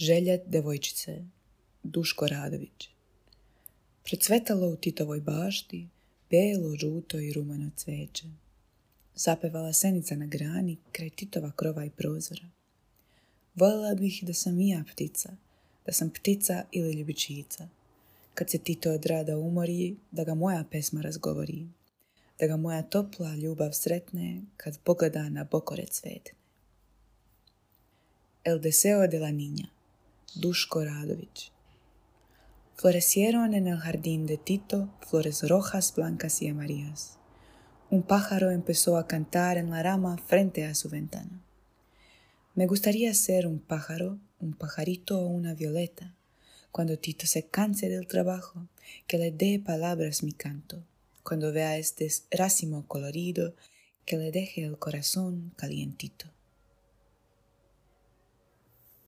Želja devojčice Duško Radović Procvetalo u Titovoj bašti, belo, žuto i rumano cveće. Zapevala senica na grani kraj Titova krova i prozora. Voljela bih da sam i ja ptica, da sam ptica ili ljubičica. Kad se Tito od rada umori, da ga moja pesma razgovori. Da ga moja topla ljubav sretne kad pogleda na bokore cvetne. El deseo de la niña Duško Radović Florecieron en el jardín de Tito flores rojas, blancas y amarillas. Un pájaro empezó a cantar en la rama frente a su ventana. Me gustaría ser un pájaro, un pajarito o una violeta. Cuando Tito se canse del trabajo, que le dé palabras mi canto. Cuando vea este racimo colorido, que le deje el corazón calientito.